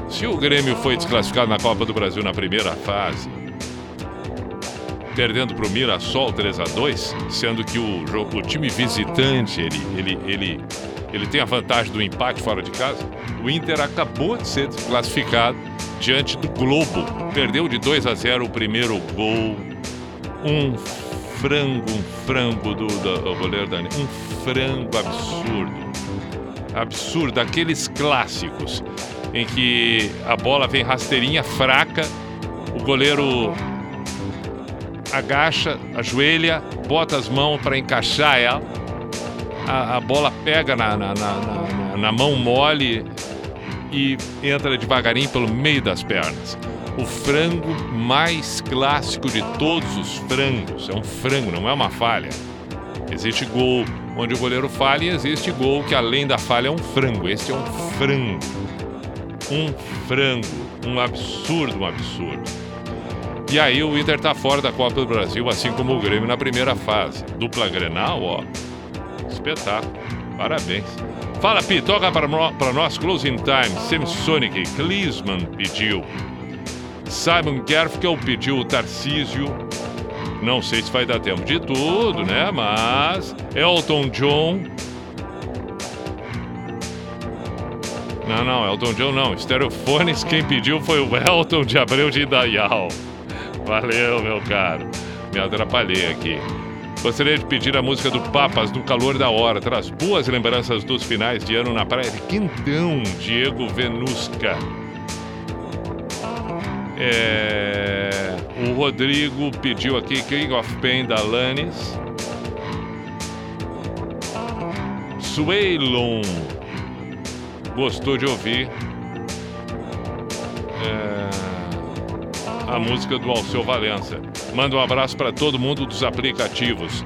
se o Grêmio foi desclassificado na Copa do Brasil na primeira fase, perdendo para o Mirassol 3 a 2 sendo que o, jogo, o time visitante ele, ele, ele, ele tem a vantagem do empate fora de casa, o Inter acabou de ser desclassificado diante do Globo. Perdeu de 2 a 0 o primeiro gol. Um frango, um frango do, do, goleiro Dani. Um frango absurdo. Absurdo. Aqueles clássicos em que a bola vem rasteirinha, fraca, o goleiro agacha, ajoelha, bota as mãos para encaixar ela, a, a bola pega na, na, na, na mão mole e entra devagarinho pelo meio das pernas. O frango mais clássico de todos os frangos. É um frango, não é uma falha. Existe gol onde o goleiro falha e existe gol que além da falha é um frango. Este é um frango. Um frango. Um absurdo, um absurdo. E aí o Inter tá fora da Copa do Brasil, assim como o Grêmio na primeira fase. Dupla Grenal, ó. Espetáculo. Parabéns. Fala, Pi, toca para, nó- para nós Closing Time. Samsonic, Klinsmann pediu. Simon Garfunkel pediu o Tarcísio. Não sei se vai dar tempo de tudo, né? Mas Elton John. Não, não, Elton John não. Estereofones, quem pediu foi o Elton de Abreu de Indaial. Valeu, meu caro. Me atrapalhei aqui. Gostaria de pedir a música do Papas no calor da hora. Traz boas lembranças dos finais de ano na praia de Quintão, Diego Venusca. É, o Rodrigo pediu aqui King of Pain da Lannis. Sueilon gostou de ouvir é, a música do Alceu Valença. Manda um abraço para todo mundo dos aplicativos.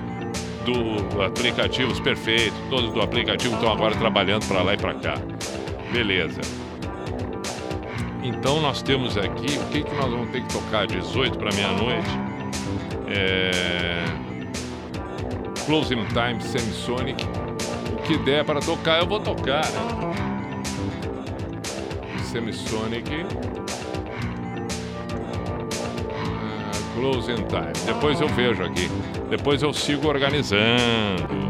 Do aplicativos perfeito, todos do aplicativo estão agora trabalhando para lá e para cá. Beleza. Então nós temos aqui, o que, que nós vamos ter que tocar? 18 para meia-noite. É... Closing Time, Semisonic. O que der para tocar, eu vou tocar? Semisonic. Ah, Closing Time. Depois eu vejo aqui. Depois eu sigo organizando.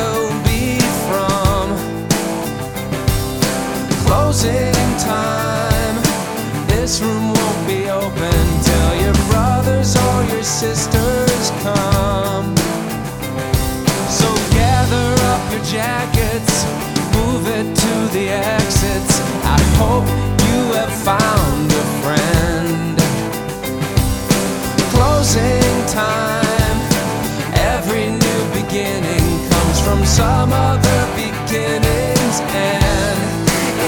visiting time. This room won't be open till your brothers or your sisters come. So gather up your jackets, move it to the exits. I hope you have found a friend. Closing time, every new beginning comes from some other beginning's end.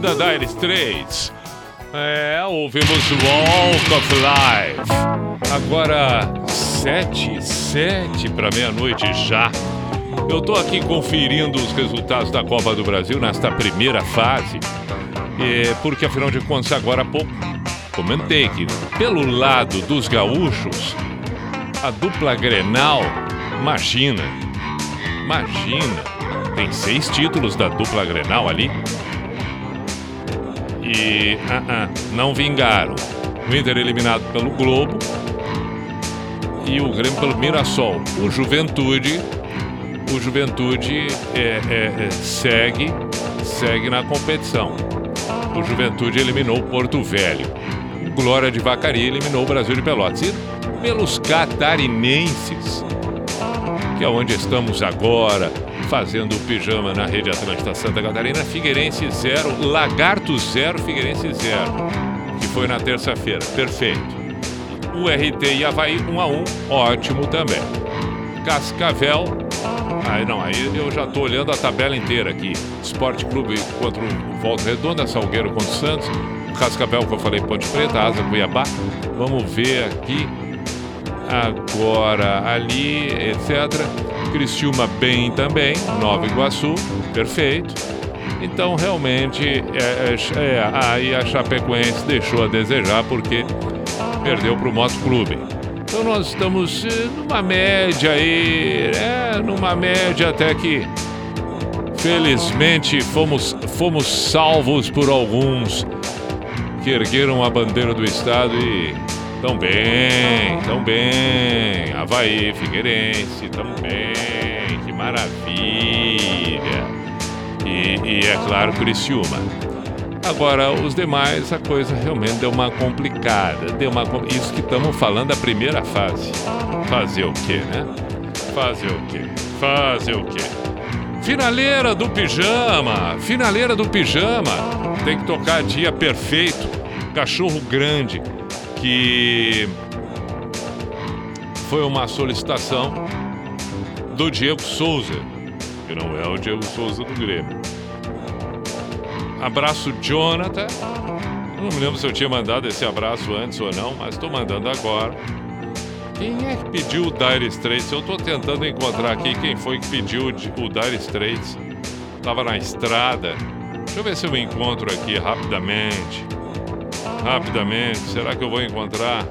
na Atlântida Dire Straits. É, ouvimos Walk of Life. Agora, sete, sete para meia-noite já. Eu tô aqui conferindo os resultados da Copa do Brasil nesta primeira fase. É, porque afinal de contas, agora há pouco comentei que pelo lado dos gaúchos, a dupla Grenal, imagina, imagina, tem seis títulos da dupla Grenal ali. E ah, ah, não vingaram. O Inter eliminado pelo Globo e o Grêmio pelo Mirassol. O Juventude, o Juventude é, é, é, segue, segue na competição. O Juventude eliminou o Porto Velho. O Glória de Vacaria eliminou o Brasil de Pelotas. E pelos catarinenses, que é onde estamos agora, fazendo pijama na Rede Atlântica Santa Catarina, Figueirense 0, Lagarto 0, Figueirense 0, que foi na terça-feira. Perfeito. O RT e Havaí 1 a 1 ótimo também. Cascavel, aí não, aí eu já tô olhando a tabela inteira aqui. Esporte Clube contra o Volta Redonda, Salgueiro contra o Santos, Cascavel que eu falei Ponte Preta, Asa Cuiabá. Vamos ver aqui agora ali, etc. Criciúma bem também, Nova Iguaçu, perfeito. Então realmente é, é, é, aí a Chapecoense deixou a desejar porque perdeu para o Moto Clube. Então nós estamos eh, numa média aí, é, numa média até que felizmente fomos, fomos salvos por alguns que ergueram a bandeira do estado e Tão bem, tão bem. Havaí, Figueirense, tão bem. Que maravilha. E, e é claro, Criciúma. Agora, os demais, a coisa realmente deu uma complicada. Deu uma, isso que estamos falando da primeira fase. Fazer o quê, né? Fazer o quê? Fazer o quê? Finaleira do pijama! Finaleira do pijama! Tem que tocar dia perfeito. Cachorro grande. Que foi uma solicitação do Diego Souza, que não é o Diego Souza do Grêmio. Abraço, Jonathan. Não me lembro se eu tinha mandado esse abraço antes ou não, mas estou mandando agora. Quem é que pediu o Dire Straits? Eu estou tentando encontrar aqui quem foi que pediu o Di- o Dire Straits. Tava na estrada. Deixa eu ver se eu encontro aqui rapidamente. Rapidamente. Será que eu vou encontrar?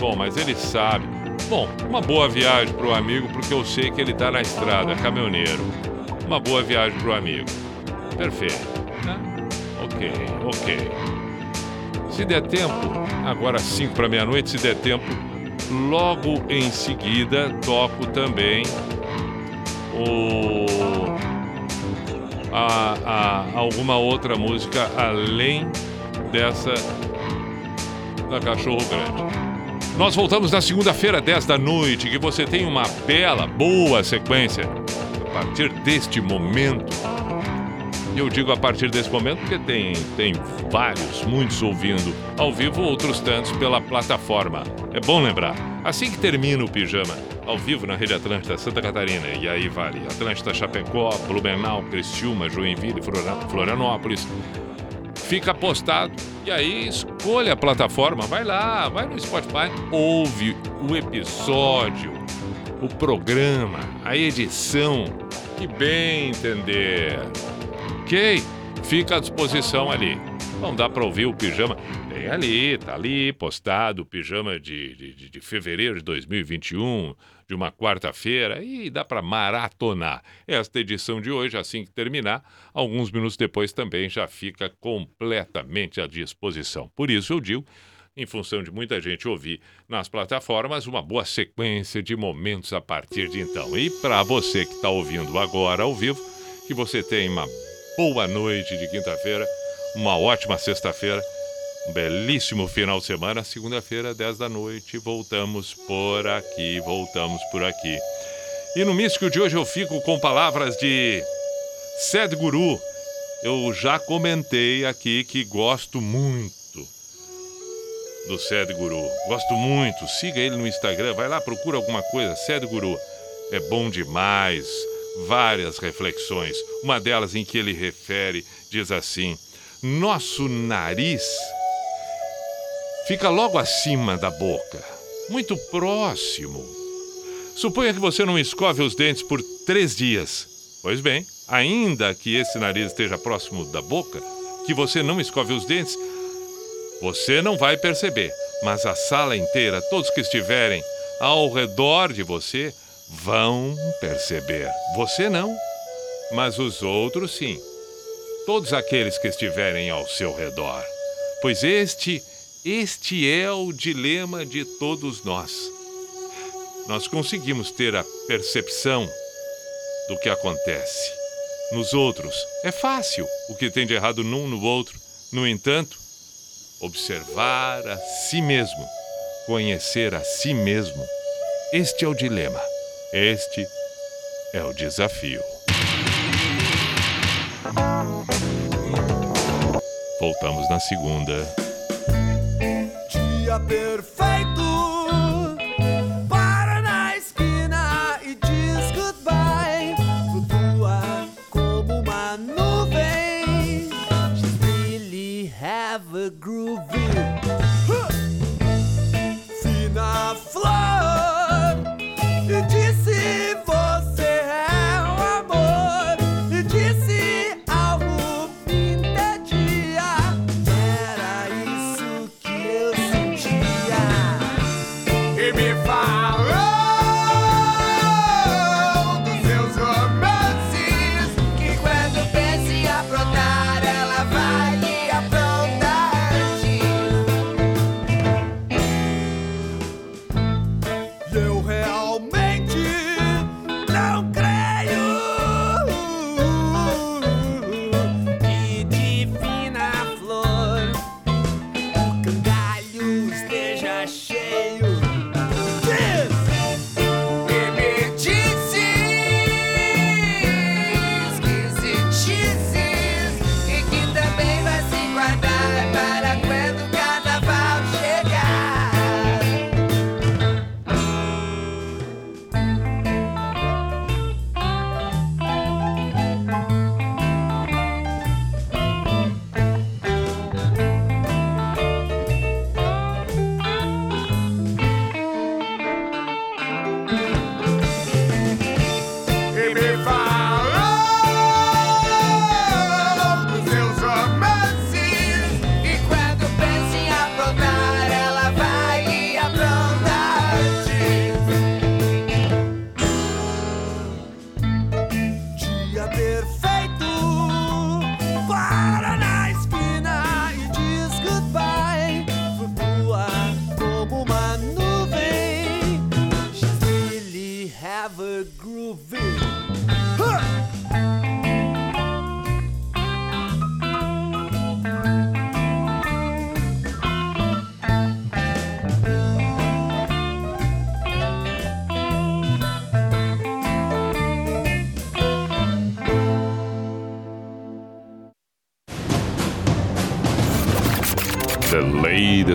Bom, mas ele sabe. Bom, uma boa viagem pro amigo, porque eu sei que ele tá na estrada, caminhoneiro. Uma boa viagem pro amigo. Perfeito, né? Ok, ok. Se der tempo, agora 5 para meia-noite, se der tempo, logo em seguida toco também o a, a- alguma outra música além dessa da Cachorro Grande. Nós voltamos na segunda-feira, 10 da noite, que você tem uma bela, boa sequência. A partir deste momento, e eu digo a partir desse momento porque tem, tem vários, muitos ouvindo ao vivo, outros tantos pela plataforma. É bom lembrar, assim que termina o pijama, ao vivo na Rede Atlântida Santa Catarina, e aí vale Atlântida Chapecó, Blumenau, Criciúma, Joinville, Florianópolis, fica postado e aí escolha a plataforma, vai lá, vai no Spotify, ouve o episódio, o programa, a edição, que bem entender. Ok? Fica à disposição ali. Não dá para ouvir o pijama. Tem ali, tá ali postado o pijama de, de, de- fevereiro de 2021, de uma quarta-feira, e dá para maratonar. Esta edição de hoje, assim que terminar, alguns minutos depois também já fica completamente à disposição. Por isso eu digo, em função de muita gente ouvir nas plataformas, uma boa sequência de momentos a partir de então. E para você que está ouvindo agora ao vivo, que você tenha uma boa noite de quinta-feira, uma ótima sexta-feira, um belíssimo final de semana. Segunda-feira, 10 da noite, voltamos por aqui, voltamos por aqui. E no Místico de hoje eu fico com palavras de Sadhguru. Eu já comentei aqui que gosto muito do Sadhguru. Gosto muito. Siga ele no Instagram. Vai lá, procura alguma coisa. Sadhguru. É bom demais. várias reflexões. Uma delas em que ele refere, diz assim: Nosso nariz fica logo acima da boca, muito próximo. Suponha que você não escove os dentes por três dias. Pois bem, ainda que esse nariz esteja próximo da boca, que você não escove os dentes, você não vai perceber, mas a sala inteira, todos que estiverem ao redor de você, vão perceber. Você não, mas os outros sim. Todos aqueles que estiverem ao seu redor. Pois este, este é o dilema de todos nós. Nós conseguimos ter a percepção do que acontece. Nos outros, é fácil o que tem de errado num no outro. No entanto, observar a si mesmo, conhecer a si mesmo, este é o dilema. Este é o desafio. Voltamos na segunda. Dia